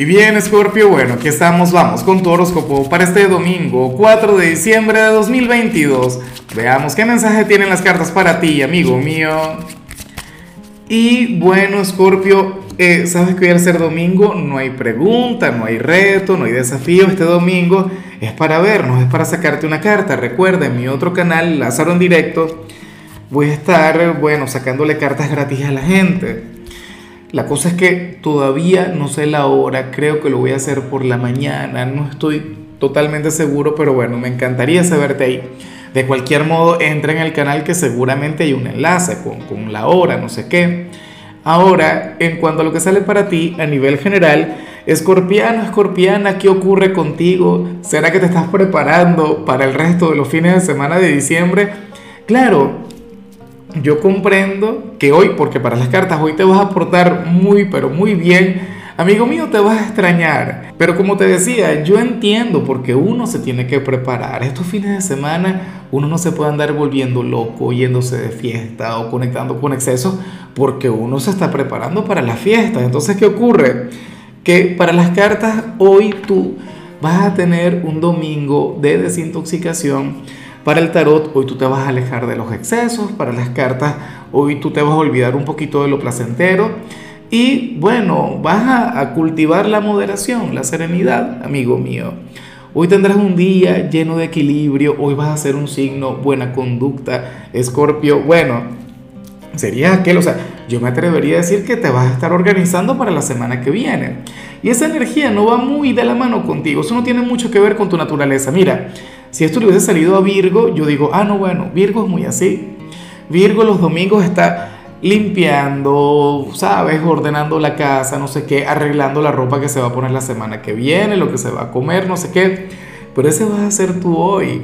Y bien, Scorpio, bueno, aquí estamos, vamos con tu horóscopo para este domingo, 4 de diciembre de 2022. Veamos qué mensaje tienen las cartas para ti, amigo mío. Y bueno, Scorpio, eh, sabes que hoy al ser domingo no hay pregunta, no hay reto, no hay desafío. Este domingo es para vernos, es para sacarte una carta. Recuerda, en mi otro canal, Lázaro en directo, voy a estar, bueno, sacándole cartas gratis a la gente. La cosa es que todavía no sé la hora, creo que lo voy a hacer por la mañana, no estoy totalmente seguro, pero bueno, me encantaría saberte ahí. De cualquier modo, entra en el canal que seguramente hay un enlace con, con la hora, no sé qué. Ahora, en cuanto a lo que sale para ti a nivel general, escorpiano, escorpiana, ¿qué ocurre contigo? ¿Será que te estás preparando para el resto de los fines de semana de diciembre? Claro, yo comprendo que hoy, porque para las cartas hoy te vas a portar muy, pero muy bien. Amigo mío, te vas a extrañar. Pero como te decía, yo entiendo porque uno se tiene que preparar. Estos fines de semana uno no se puede andar volviendo loco, yéndose de fiesta o conectando con excesos porque uno se está preparando para la fiesta. Entonces, ¿qué ocurre? Que para las cartas hoy tú vas a tener un domingo de desintoxicación para el tarot, hoy tú te vas a alejar de los excesos. Para las cartas, hoy tú te vas a olvidar un poquito de lo placentero. Y bueno, vas a, cultivar la moderación, la serenidad, amigo mío. Hoy tendrás un día lleno de equilibrio. Hoy vas a ser un signo buena conducta, Escorpio. Bueno, sería aquel, o sea, yo me atrevería a decir que te vas a estar organizando para la semana que viene. Y esa energía no va muy de la mano contigo. Eso no tiene mucho que ver con tu naturaleza. Mira, si esto le hubiese salido a Virgo, yo digo, ah, no, bueno, Virgo es muy así. Virgo los domingos está limpiando, ¿sabes? Ordenando la casa, no sé qué, arreglando la ropa que se va a poner la semana que viene, lo que se va a comer, no sé qué. Pero ese vas a ser tú hoy,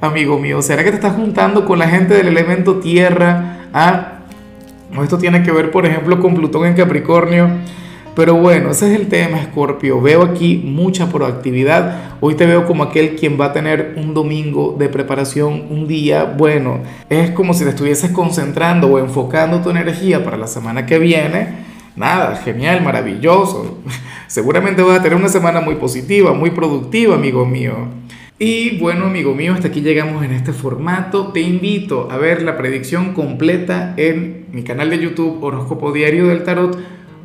amigo mío. ¿Será que te estás juntando con la gente del elemento tierra? Ah, esto tiene que ver, por ejemplo, con Plutón en Capricornio pero bueno, ese es el tema, Scorpio. Veo aquí mucha proactividad. Hoy te veo como aquel quien va a tener un domingo de preparación, un día. Bueno, es como si te estuvieses concentrando o enfocando tu energía para la semana que viene. Nada, genial, maravilloso. Seguramente vas a tener una semana muy positiva, muy productiva, amigo mío. Y bueno, amigo mío, hasta aquí llegamos en este formato. Te invito a ver la predicción completa en mi canal de YouTube Horóscopo Diario del Tarot